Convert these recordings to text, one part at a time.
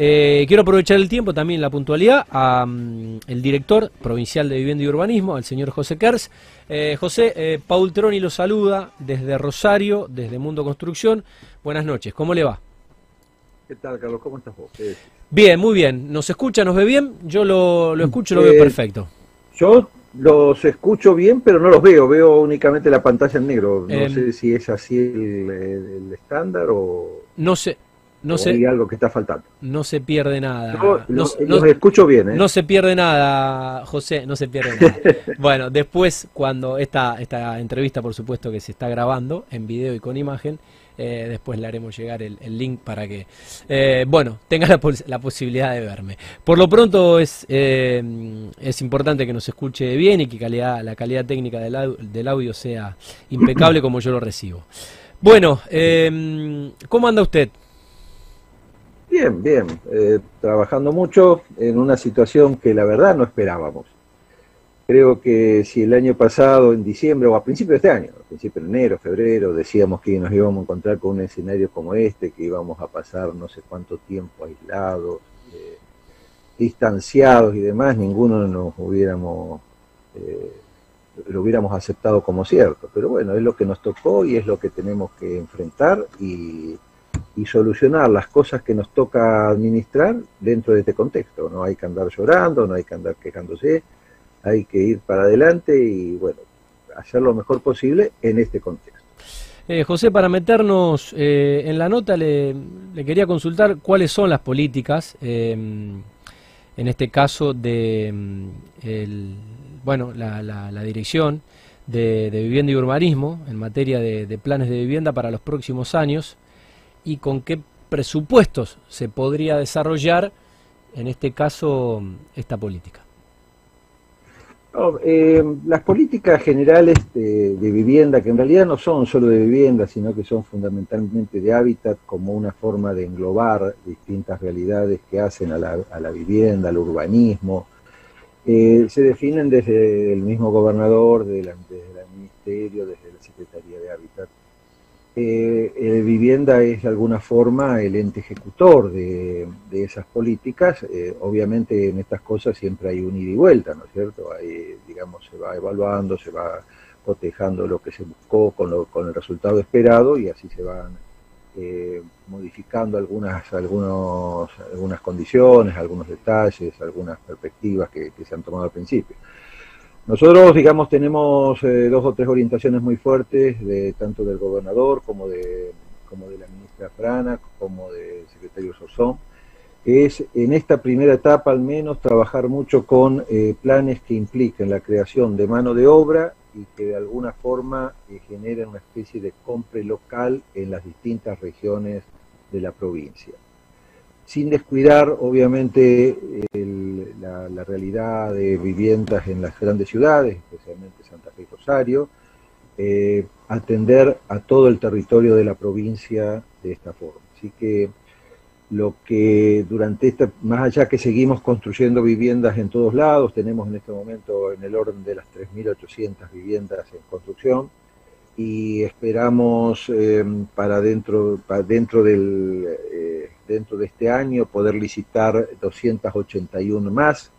Eh, quiero aprovechar el tiempo, también la puntualidad, a mm, el director provincial de Vivienda y Urbanismo, al señor José Kers. Eh, José, eh, Paul Troni lo saluda desde Rosario, desde Mundo Construcción. Buenas noches, ¿cómo le va? ¿Qué tal, Carlos? ¿Cómo estás vos? Bien, muy bien. ¿Nos escucha, nos ve bien? Yo lo, lo escucho, lo veo Eh, perfecto. Yo los escucho bien, pero no los veo. Veo únicamente la pantalla en negro. No Em. sé si es así el, estándar o, No se, no o se, hay algo que está faltando. no se pierde nada. No, los, no- los escucho bien, ¿eh? No se pierde nada, José, no se pierde nada. Bueno, después, cuando esta, esta entrevista, por supuesto, que se está grabando en video y con imagen, eh, después le haremos llegar el, el link para que, eh, bueno, tenga la, pos- la posibilidad de verme. Por lo pronto es, eh, es importante que nos escuche bien y que calidad, la calidad técnica del, au- del audio sea impecable como yo lo recibo. Bueno, ¿cómo anda usted? Bien, bien. Eh, trabajando mucho en una situación que la verdad no esperábamos. Creo que si el año pasado, en diciembre o a principios de este año, a principios de enero, febrero, decíamos que nos íbamos a encontrar con un escenario como este, que íbamos a pasar no sé cuánto tiempo aislados, eh, distanciados y demás, ninguno nos hubiéramos, eh, lo hubiéramos aceptado como cierto. Pero bueno, es lo que nos tocó y es lo que tenemos que enfrentar y y solucionar las cosas que nos toca administrar dentro de este contexto. No hay que andar llorando, no hay que andar quejándose, hay que ir para adelante y bueno, hacer lo mejor posible en este contexto. Eh, José, para meternos eh, en la nota, le, quería consultar cuáles son las políticas, eh, en este caso de el, bueno, la, la- la dirección de, vivienda y urbanismo en materia de planes de vivienda para los próximos años y con qué presupuestos se podría desarrollar, en este caso, esta política. Eh, las políticas generales de, vivienda, que en realidad no son solo de vivienda, sino que son fundamentalmente de hábitat como una forma de englobar distintas realidades que hacen a la, a la vivienda, al urbanismo, eh, se definen desde el mismo gobernador, de la- desde el ministerio, desde la Secretaría de Hábitat. Eh, eh, vivienda es de alguna forma el ente ejecutor de, esas políticas. Eh, obviamente en estas cosas siempre hay un ida y vuelta, ¿no es cierto? Hay, digamos, se va evaluando, se va cotejando lo que se buscó con, lo- con el resultado esperado y así se van eh, modificando algunas, algunos, algunas condiciones, algunos detalles, algunas perspectivas que se han tomado al principio. Nosotros, digamos, tenemos eh, dos o tres orientaciones muy fuertes, de, tanto del gobernador como de, como de la ministra Frana, como del secretario Sosón, que es en esta primera etapa al menos trabajar mucho con eh, planes que impliquen la creación de mano de obra y que de alguna forma eh, generen una especie de compre local en las distintas regiones de la provincia. Sin descuidar obviamente el- la, realidad de viviendas en las grandes ciudades, especialmente Santa Fe y Rosario, eh, atender a todo el territorio de la provincia de esta forma. Así que lo que durante esta, más allá que seguimos construyendo viviendas en todos lados, tenemos en este momento en el orden de las 3.800 viviendas en construcción, y esperamos eh, para dentro para dentro del eh, dentro de este año poder licitar 281 más.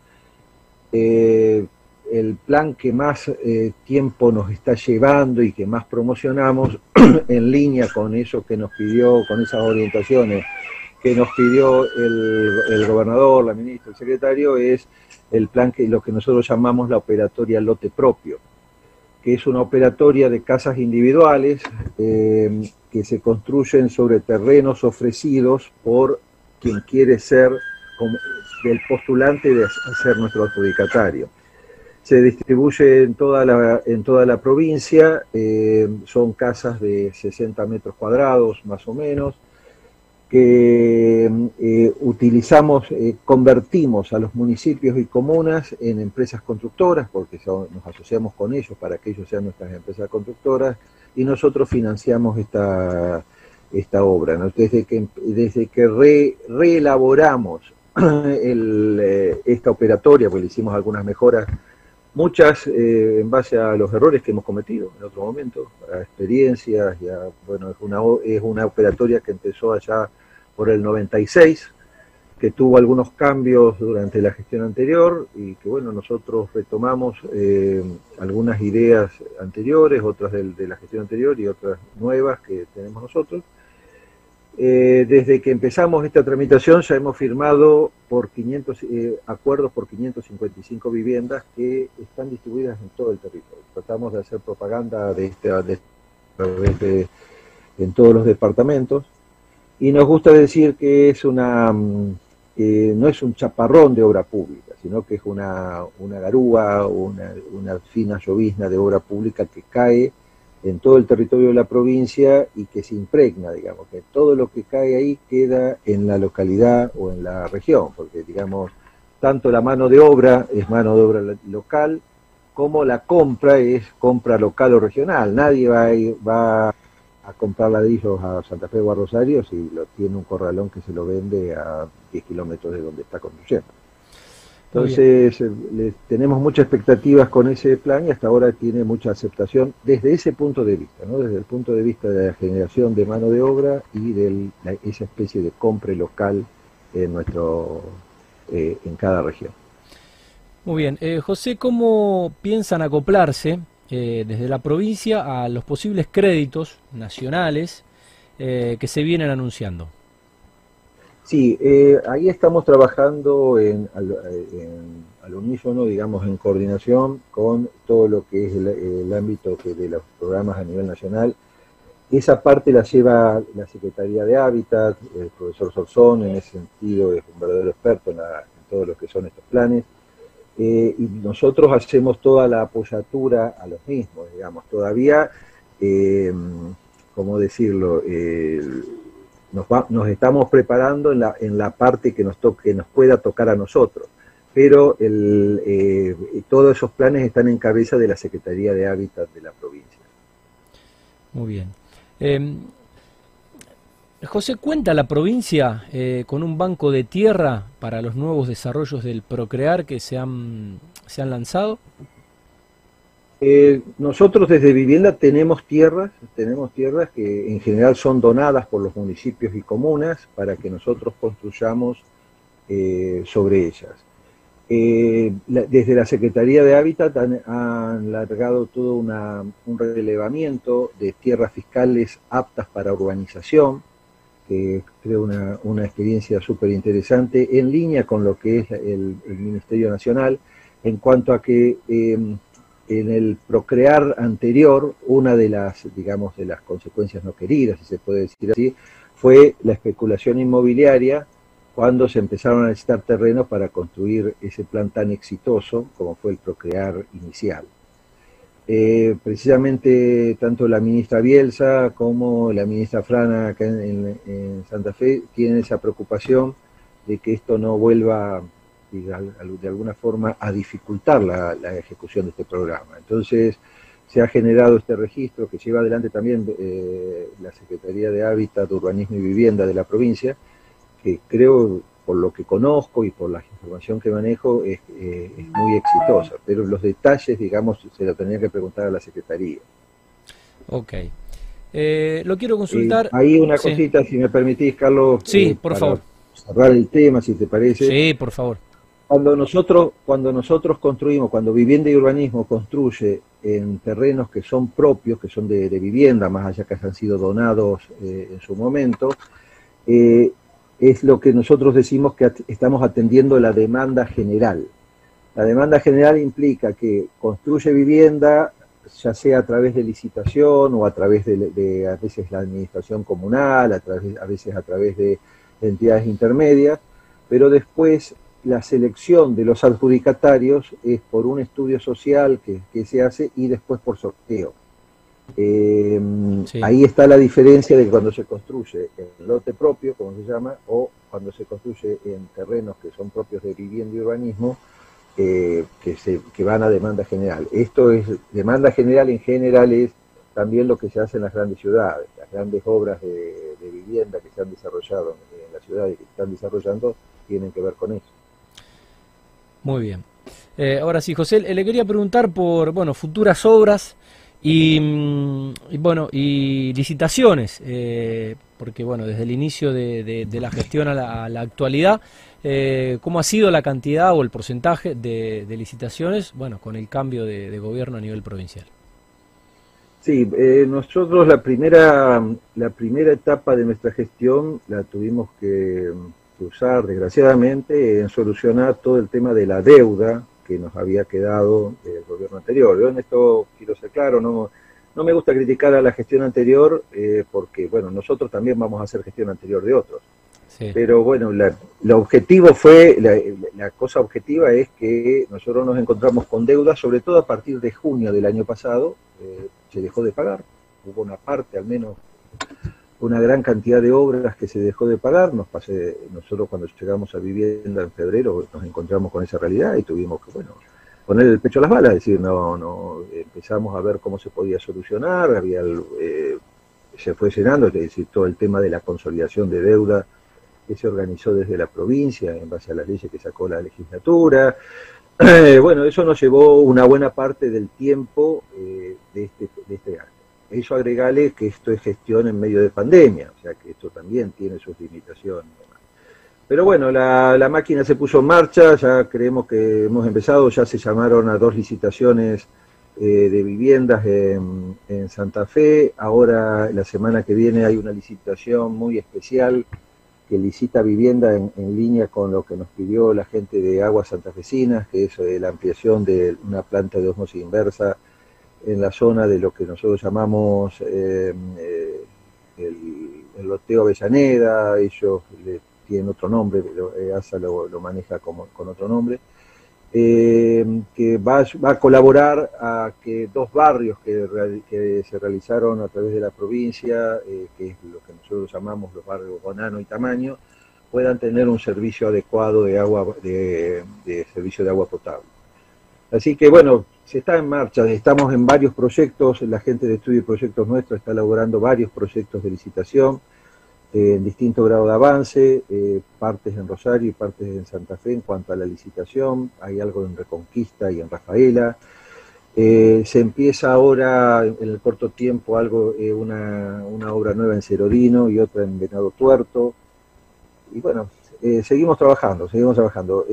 Eh, el plan que más eh, tiempo nos está llevando y que más promocionamos en línea con eso que nos pidió con esas orientaciones que nos pidió el, el gobernador la ministra el secretario es el plan que lo que nosotros llamamos la operatoria lote propio que es una operatoria de casas individuales eh, que se construyen sobre terrenos ofrecidos por quien quiere ser el postulante de ser nuestro adjudicatario. Se distribuye en toda la, en toda la provincia, eh, son casas de 60 metros cuadrados más o menos, que eh, utilizamos, eh, convertimos a los municipios y comunas en empresas constructoras, porque nos asociamos con ellos para que ellos sean nuestras empresas constructoras, y nosotros financiamos esta, esta obra. Desde que, desde que re- reelaboramos el, eh, esta operatoria, pues le hicimos algunas mejoras, muchas eh, en base a los errores que hemos cometido en otro momento, a experiencias, y bueno, es una, es una operatoria que empezó allá por el 96, que tuvo algunos cambios durante la gestión anterior y que bueno, nosotros retomamos eh, algunas ideas anteriores, otras de, la gestión anterior y otras nuevas que tenemos nosotros. Eh, desde que empezamos esta tramitación ya hemos firmado por 500 eh, acuerdos por 555 viviendas que están distribuidas en todo el territorio. Tratamos de hacer propaganda de esta, de, de, en todos los departamentos y nos gusta decir que es una mm, no es un chaparrón de obra pública, sino que es una, una garúa, una, una fina llovizna de obra pública que cae en todo el territorio de la provincia y que se impregna, digamos, que todo lo que cae ahí queda en la localidad o en la región, porque, digamos, tanto la mano de obra es mano de obra local, como la compra es compra local o regional. Nadie va va a comprar ladrillos a Santa Fe o a Rosario si lo tiene un corralón que se lo vende a 10 kilómetros de donde está construyendo. Entonces, eh, tenemos muchas expectativas con ese plan y hasta ahora tiene mucha aceptación desde ese punto de vista, ¿no? desde el punto de vista de la generación de mano de obra y de esa especie de compra local en, nuestro, eh, en cada región. Muy bien. Eh, José, ¿cómo piensan acoplarse eh, desde la provincia a los posibles créditos nacionales eh, que se vienen anunciando. Sí, eh, ahí estamos trabajando en, al, unísono, digamos, en coordinación con todo lo que es el, ámbito que de los programas a nivel nacional. Esa parte la lleva la Secretaría de Hábitat, el profesor Sorzón, en ese sentido es un verdadero experto en, en todo lo que son estos planes. Eh, y nosotros hacemos toda la apoyatura a los mismos, digamos. Todavía, eh, ¿cómo decirlo? nos, estamos preparando en la, en la parte que nos, toque, nos pueda tocar a nosotros, pero el, eh, todos esos planes están en cabeza de la Secretaría de Hábitat de la provincia. Muy bien. José, ¿cuenta la provincia eh, con un banco de tierra para los nuevos desarrollos del Procrear que se han, se han lanzado? Eh, nosotros desde Vivienda tenemos tierras, tenemos tierras que en general son donadas por los municipios y comunas para que nosotros construyamos eh, sobre ellas. desde la Secretaría de Hábitat han, han largado todo un relevamiento de tierras fiscales aptas para urbanización, que creo una, una experiencia súper interesante, en línea con lo que es el, Ministerio Nacional, en cuanto a que em, en el procrear anterior, una de las, digamos, de las consecuencias no queridas, si se puede decir así, fue la especulación inmobiliaria cuando se empezaron a necesitar terrenos para construir ese plan tan exitoso como fue el procrear inicial. Eh, precisamente tanto la ministra Bielsa como la ministra Frana acá en, Santa Fe tienen esa preocupación de que esto no vuelva de alguna forma a dificultar la, ejecución de este programa. Entonces se ha generado este registro que lleva adelante también eh, la Secretaría de Hábitat, Urbanismo y Vivienda de la provincia, que creo por lo que conozco y por la información que manejo, es, eh, muy exitosa. Pero los detalles, digamos, se lo tendría que preguntar a la Secretaría. Ok. Eh, lo quiero consultar. Eh, ahí una cosita, si me permitís, Carlos. Sí, por favor. Cerrar el tema, si te parece. Sí, por favor. Cuando nosotros, cuando nosotros construimos, cuando Vivienda y Urbanismo construye en terrenos que son propios, que son de, vivienda, más allá que hayan sido donados en su momento, eh, es lo que nosotros decimos que estamos atendiendo la demanda general. La demanda general implica que construye vivienda, ya sea a través de licitación o a través de, a veces la administración comunal, a, a veces a través de entidades intermedias, pero después la selección de los adjudicatarios es por un estudio social que, que se hace y después por sorteo. Eh, ahí está la diferencia de cuando se construye en lote propio, como se llama, o cuando se construye en terrenos que son propios de vivienda y urbanismo, eh, que, se, que van a demanda general. Esto es, demanda general en general es también lo que se hace en las grandes ciudades. Las grandes obras de, vivienda que se han desarrollado en la ciudad y que se están desarrollando tienen que ver con eso. Muy bien. Eh, ahora sí, José, le quería preguntar por bueno futuras obras Y, mm, bueno, y licitaciones, eh, porque bueno, desde el inicio de, la gestión a la, actualidad, eh, ¿cómo ha sido la cantidad o el porcentaje de, licitaciones, bueno, con el cambio de, gobierno a nivel provincial? Sí, eh, nosotros la primera, la primera etapa de nuestra gestión la tuvimos que, que usar, desgraciadamente, en solucionar todo el tema de la deuda que nos había quedado el gobierno anterior. Yo en esto quiero ser claro, no, no me gusta criticar a la gestión anterior eh, porque, bueno, nosotros también vamos a hacer gestión anterior de otros. Pero bueno, la, el objetivo fue, la, cosa objetiva es que nosotros nos encontramos con deuda, sobre todo a partir de junio del año pasado, eh, se dejó de pagar, hubo una parte al menos una gran cantidad de obras que se dejó de pagar. Nos pasé, nosotros cuando llegamos a vivienda en febrero nos encontramos con esa realidad y tuvimos que, bueno, poner el pecho a las balas, decir, no, no, empezamos a ver cómo se podía solucionar, había eh, se fue llenando, es decir, todo el tema de la consolidación de deuda que se organizó desde la provincia en base a las leyes que sacó la legislatura. bueno, eso nos llevó una buena parte del tiempo eh, de, este, de este año. Eso agregale que esto es gestión en medio de pandemia, o sea que esto también tiene sus limitaciones. Pero bueno, la, máquina se puso en marcha, ya creemos que hemos empezado, ya se llamaron a dos licitaciones eh, de viviendas en, Santa Fe, ahora la semana que viene hay una licitación muy especial que licita vivienda en, línea con lo que nos pidió la gente de Aguas Santafesinas, que es la ampliación de una planta de osmosis inversa en la zona de lo que nosotros llamamos eh, eh, el, loteo Avellaneda, ellos le tienen otro nombre, pero eh, ASA lo, maneja como, con otro nombre, que va, va, a colaborar a que dos barrios que, que, se realizaron a través de la provincia, que es lo que nosotros llamamos los barrios Bonano y Tamaño, puedan tener un servicio adecuado de agua, de servicio de agua potable. Así que bueno, se está en marcha, estamos en varios proyectos, la gente de estudio y proyectos nuestros está elaborando varios proyectos de licitación eh, en distinto grado de avance, eh, partes en Rosario y partes en Santa Fe en cuanto a la licitación, hay algo en Reconquista y en Rafaela. Eh, se empieza ahora en el corto tiempo algo, una, una, obra nueva en Cerodino y otra en Venado Tuerto. Y bueno, seguimos trabajando, seguimos trabajando.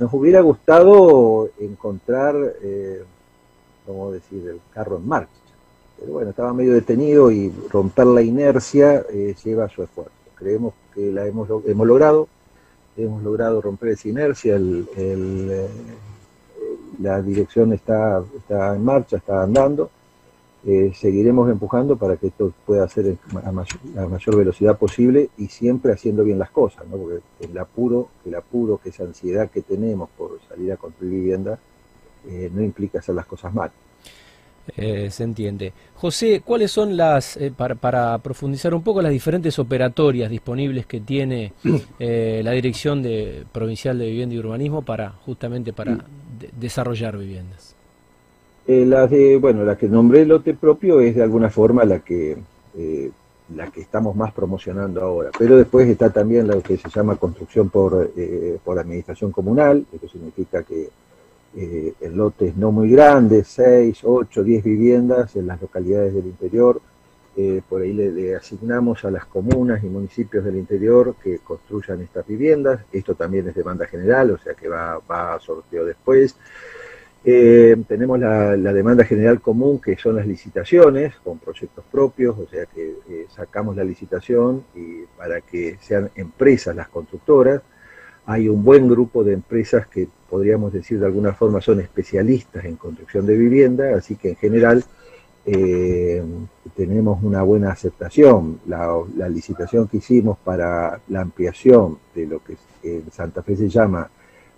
Nos hubiera gustado encontrar, eh, ¿cómo decir?, el carro en marcha. Pero bueno, estaba medio detenido y romper la inercia eh, lleva su esfuerzo. Creemos que la hemos, hemos logrado, hemos logrado romper esa inercia, eh, la dirección está, está en marcha, está andando eh, seguiremos empujando para que esto pueda ser a mayor, mayor, velocidad posible y siempre haciendo bien las cosas, ¿no? porque el apuro, el apuro, que esa ansiedad que tenemos por salir a construir vivienda, eh, no implica hacer las cosas mal. Eh, se entiende. José, ¿cuáles son las, para, para, profundizar un poco, las diferentes operatorias disponibles que tiene la Dirección de, Provincial de Vivienda y Urbanismo para justamente para desarrollar viviendas? Eh, la de, bueno, la que nombré lote propio es de alguna forma la que, eh, la que estamos más promocionando ahora. Pero después está también lo que se llama construcción por, eh, por administración comunal, esto significa que el lote es no muy grande, 6, 8, 10 viviendas en las localidades del interior. por ahí le, asignamos a las comunas y municipios del interior que construyan estas viviendas. Esto también es demanda general, o sea que va, va a sorteo después. Eh, tenemos la, demanda general común, que son las licitaciones, con proyectos propios, o sea que eh, sacamos la licitación y para que sean empresas las constructoras. Hay un buen grupo de empresas que podríamos decir de alguna forma son especialistas en construcción de vivienda, así que en general eh, tenemos una buena aceptación. La, la, licitación que hicimos para la ampliación de lo que en Santa Fe se llama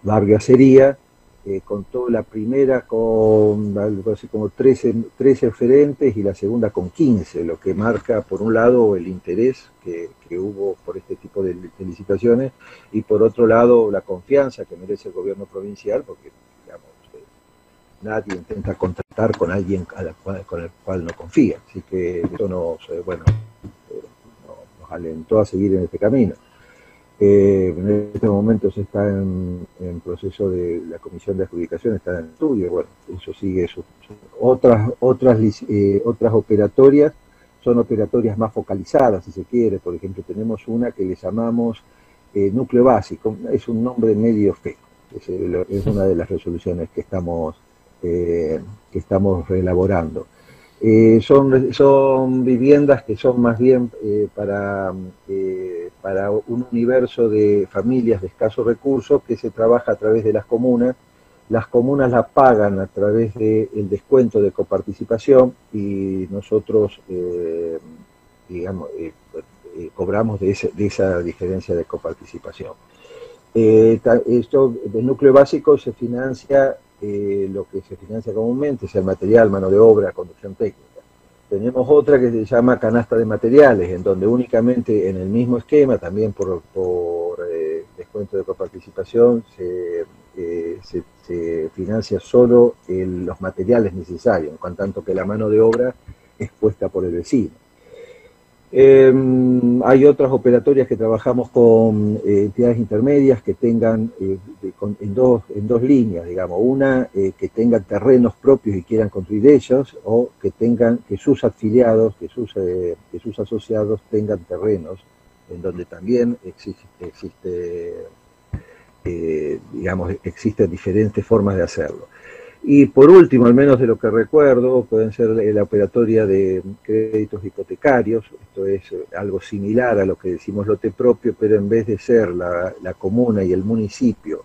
barrio acería, eh, contó la primera con algo así como 13, 13 oferentes y la segunda con 15, lo que marca por un lado el interés que, hubo por este tipo de, licitaciones y por otro lado la confianza que merece el gobierno provincial, porque digamos, eh, nadie intenta contratar con alguien con el cual no confía. Así que eso nos, eh, bueno, nos alentó a seguir en este camino. En este momento se está en, proceso de la comisión de adjudicación, está en estudio, bueno, eso sigue otras, otras, eh, otras operatorias, son operatorias más focalizadas, si se quiere, por ejemplo, tenemos una que le llamamos eh, núcleo básico, es un nombre medio feo, es, es, una de las resoluciones que estamos, que estamos elaborando. Eh, son, son viviendas que son más bien eh, para, eh, para un universo de familias de escasos recursos que se trabaja a través de las comunas. Las comunas la pagan a través del descuento de coparticipación y nosotros, digamos, cobramos de, de, esa diferencia de coparticipación. esto, el núcleo básico se financia eh, lo que se financia comúnmente, sea el material, mano de obra, conducción técnica. Tenemos otra que se llama canasta de materiales, en donde únicamente en el mismo esquema, también por, eh, descuento de coparticipación, se, eh, se, financia solo los materiales necesarios, en tanto que la mano de obra es puesta por el vecino. Em, hay otras operatorias que trabajamos con eh, entidades intermedias que tengan eh, en, dos, en dos líneas, digamos, una eh, que tengan terrenos propios y quieran construir ellos, o que tengan que sus afiliados, que sus, que sus asociados tengan terrenos, en donde también existe, existe digamos, existen diferentes formas de hacerlo. Y por último, al menos de lo que recuerdo, pueden ser la operatoria de créditos hipotecarios, esto es eh, algo similar a lo que decimos lote propio, pero en vez de ser la, comuna y el municipio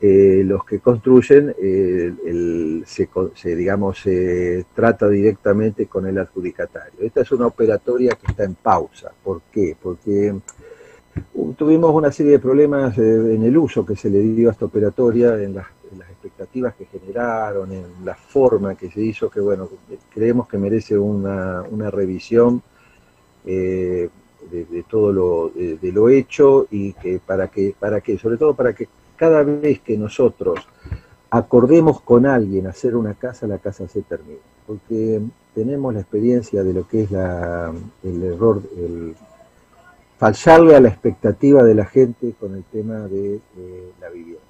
eh, los que construyen, eh, el, se, digamos, se trata directamente con el adjudicatario. Esta es una operatoria que está en pausa. ¿Por qué? Porque tuvimos una serie de problemas en el uso que se le dio a esta operatoria en las expectativas que generaron, en la forma que se hizo, que bueno, creemos que merece una, una revisión eh, de, todo lo, de, lo hecho y que para que, para que, sobre todo para que cada vez que nosotros acordemos con alguien hacer una casa, la casa se termine. Porque tenemos la experiencia de lo que es la, el error, el fallarle a la expectativa de la gente con el tema de la vivienda.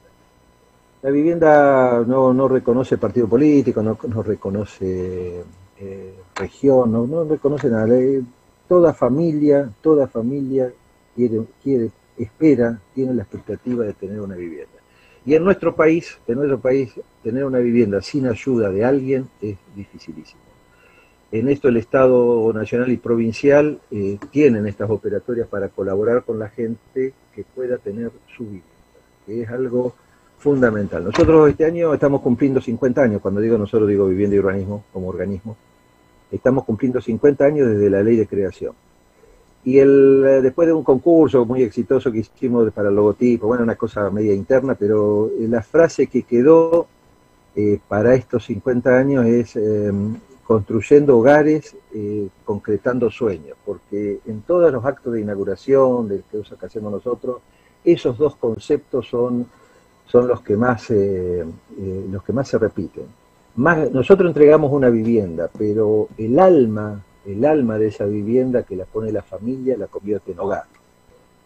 La vivienda no, reconoce partido político, no, reconoce eh, región, no, reconoce nada. Eh, toda familia, toda familia quiere, quiere, espera, tiene la expectativa de tener una vivienda. Y en nuestro país, en nuestro país, tener una vivienda sin ayuda de alguien es dificilísimo. En esto el Estado nacional y provincial eh, tienen estas operatorias para colaborar con la gente que pueda tener su vivienda, que es algo fundamental. Nosotros este año estamos cumpliendo 50 años, cuando digo nosotros digo vivienda y urbanismo como organismo, estamos cumpliendo 50 años desde la ley de creación. Y el, eh, después de un concurso muy exitoso que hicimos para el logotipo, bueno, una cosa media interna, pero eh, la frase que quedó para estos 50 años es em, construyendo hogares, concretando sueños, porque en todos los actos de inauguración, de cosas que hacemos nosotros, esos dos conceptos son son los que más, eh, eh, los que más se repiten. Nosotros entregamos una vivienda, pero el alma, el alma de esa vivienda que la pone la familia la convierte en hogar.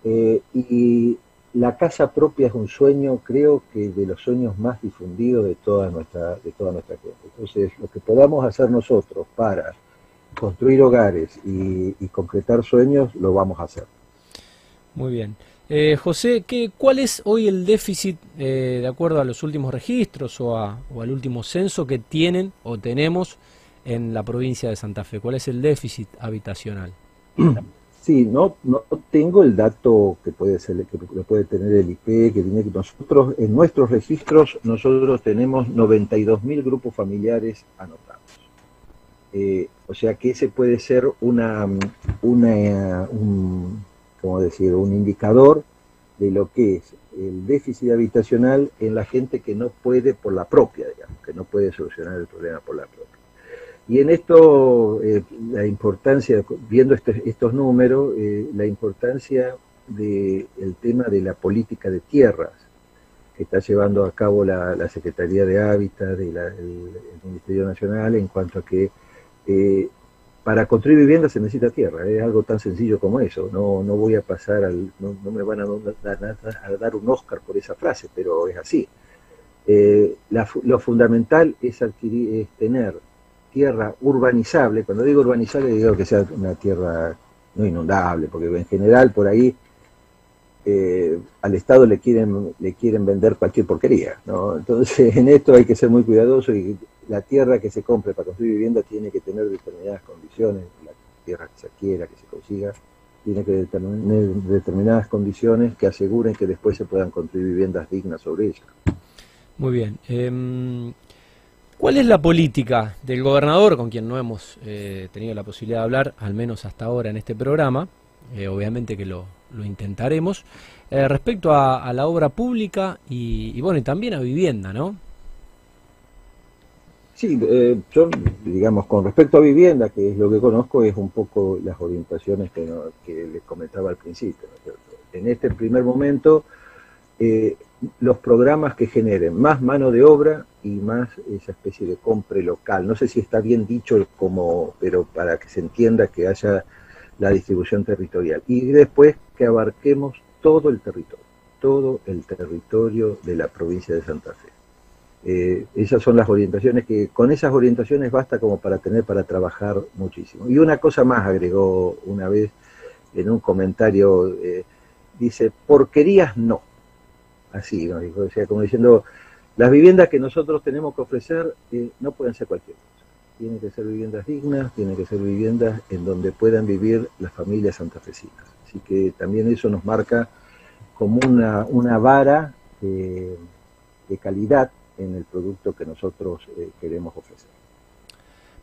Eh, y la casa propia es un sueño, creo que de los sueños más difundidos de toda nuestra, de toda nuestra gente. Entonces, lo que podamos hacer nosotros para construir hogares y concretar sueños, lo vamos a hacer. Muy bien. Eh, José, ¿qué, ¿cuál es hoy el déficit, eh, de acuerdo a los últimos registros o, al último censo que tienen o tenemos en la provincia de Santa Fe? ¿Cuál es el déficit habitacional? Sí, no, no tengo el dato que puede ser que puede tener el IP, que tiene que nosotros en nuestros registros nosotros tenemos 92 mil grupos familiares anotados. Eh, o sea que ese puede ser una, una un, decir, un indicador de lo que es el déficit habitacional en la gente que no puede por la propia, digamos, que no puede solucionar el problema por la propia. Y en esto, eh, la importancia, viendo este, estos números, eh, la importancia del tema de la política de tierras que está llevando a cabo la, Secretaría de Hábitat del Ministerio Nacional en cuanto a que eh, para construir vivienda se necesita tierra, es algo tan sencillo como eso. No, no voy a pasar al, no, me van a dar, un Oscar por esa frase, pero es así. Lo fundamental es adquirir, es tener tierra urbanizable. Cuando digo urbanizable digo que sea una tierra no inundable, porque en general por ahí eh, al Estado le quieren, le quieren vender cualquier porquería. ¿no? Entonces en esto hay que ser muy cuidadoso y la tierra que se compre para construir vivienda tiene que tener determinadas condiciones, la tierra que se adquiera, que se consiga, tiene que tener determinadas condiciones que aseguren que después se puedan construir viviendas dignas sobre ella. Muy bien. Em, ¿Cuál es la política del gobernador, con quien no hemos eh, tenido la posibilidad de hablar, al menos hasta ahora en este programa? Eh, obviamente que lo, intentaremos, eh, respecto a, la obra pública y, bueno, y también a vivienda, ¿no? Sí, yo, digamos, con respecto a vivienda, que es lo que conozco, es un poco las orientaciones que, les comentaba al principio. en este primer momento, los programas que generen más mano de obra y más esa especie de compra local. No sé si está bien dicho como, pero para que se entienda que haya la distribución territorial. Y después que abarquemos todo el territorio, todo el territorio de la provincia de Santa Fe. Eh, esas son las orientaciones que con esas orientaciones basta como para tener para trabajar muchísimo. Y una cosa más agregó una vez en un comentario, eh, dice, porquerías no. Así, ¿no? Dijo, o sea, como diciendo, las viviendas que nosotros tenemos que ofrecer eh, no pueden ser cualquier cosa. Tienen que ser viviendas dignas, tienen que ser viviendas en donde puedan vivir las familias santafesinas. Así que también eso nos marca como una, una vara de calidad en el producto que nosotros eh, queremos ofrecer.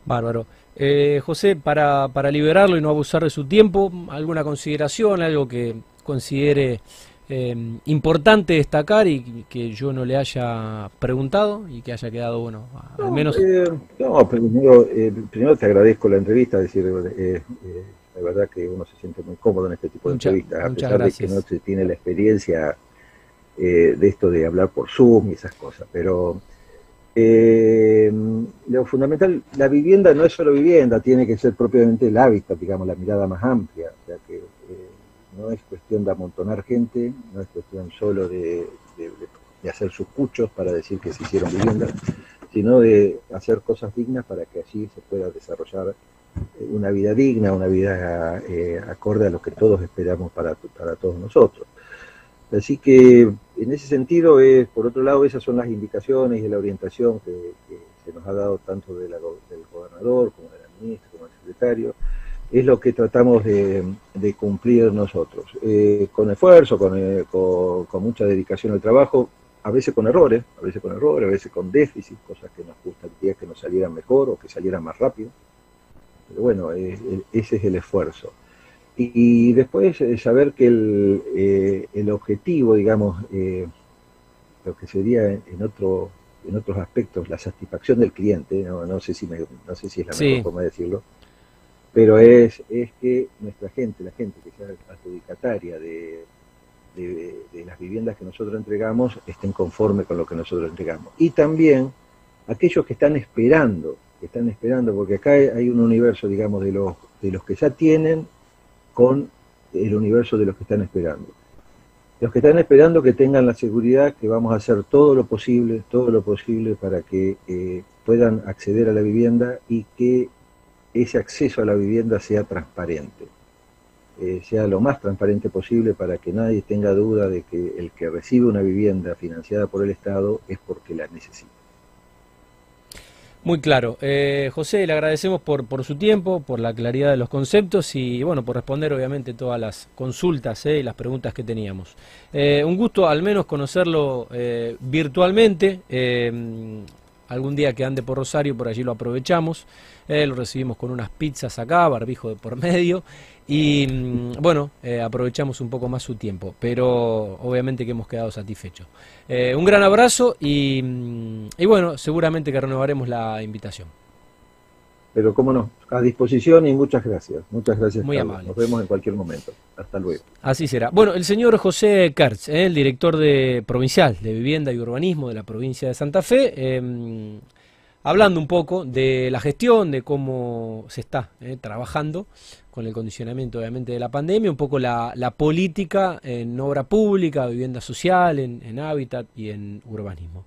Bárbaro. Eh, José, para, para liberarlo y no abusar de su tiempo, ¿alguna consideración, algo que considere eh, importante destacar y que yo no le haya preguntado y que haya quedado, bueno, al menos... no, primero, primero te agradezco la entrevista, es decir, la verdad que uno se siente muy cómodo en este tipo de entrevistas, a pesar de que no se tiene la experiencia eh, de esto de hablar por Zoom y esas cosas, pero eh, lo fundamental, la vivienda no es solo vivienda, tiene que ser propiamente el hábitat, digamos, la mirada más amplia, o sea que eh, no es cuestión de amontonar gente, no es cuestión solo de, hacer sus puchos para decir que se hicieron viviendas, sino de hacer cosas dignas para que así se pueda desarrollar una vida digna, una vida acorde a lo que todos esperamos para, para todos nosotros. Así que en ese sentido, es, por otro lado, esas son las indicaciones y la orientación que, se nos ha dado tanto del gobernador como de la ministra, como del secretario, es lo que tratamos de, cumplir nosotros, eh, con esfuerzo, eh, con, mucha dedicación al trabajo, a veces con errores, a veces con errores, a veces con déficit, cosas que nos gustaría que nos salieran mejor o que salieran más rápido. Pero bueno, eh, ese es el esfuerzo. Y, después eh, saber que el, eh, el objetivo, digamos, eh, lo que sería en, otro, en otros aspectos la satisfacción del cliente, no, no sé, si no sé si es la mejor forma de decirlo, pero es, es que nuestra gente, la gente que sea adjudicataria de, de, las viviendas que nosotros entregamos, estén conforme con lo que nosotros entregamos. Y también aquellos que están esperando, están esperando, porque acá hay un universo, digamos, de los, de los que ya tienen con el universo de los que están esperando. Los que están esperando que tengan la seguridad que vamos a hacer todo lo posible, todo lo posible para que eh, puedan acceder a la vivienda y que ese acceso a la vivienda sea transparente, eh, sea lo más transparente posible para que nadie tenga duda de que el que recibe una vivienda financiada por el Estado es porque la necesita. Muy claro. Eh, José, le agradecemos por, por su tiempo, por la claridad de los conceptos y bueno, por responder obviamente todas las consultas eh, y las preguntas que teníamos. Un gusto al menos conocerlo virtualmente. Algún día que ande por Rosario, por allí lo aprovechamos. lo recibimos con unas pizzas acá, barbijo de por medio. Y mm, bueno, eh, aprovechamos un poco más su tiempo, pero obviamente que hemos quedado satisfechos. Eh, un gran abrazo mm, y, bueno, seguramente que renovaremos la invitación. Pero cómo no, a disposición y muchas gracias. Muchas gracias. Muy amable. Nos vemos en cualquier momento. Hasta luego. Así será. Bueno, el señor José Kertz, eh, el director de provincial de Vivienda y Urbanismo de la provincia de Santa Fe hablando un poco de la gestión, de cómo se está eh, trabajando con el condicionamiento obviamente de la pandemia, un poco la, política en obra pública, vivienda social, en hábitat y en urbanismo.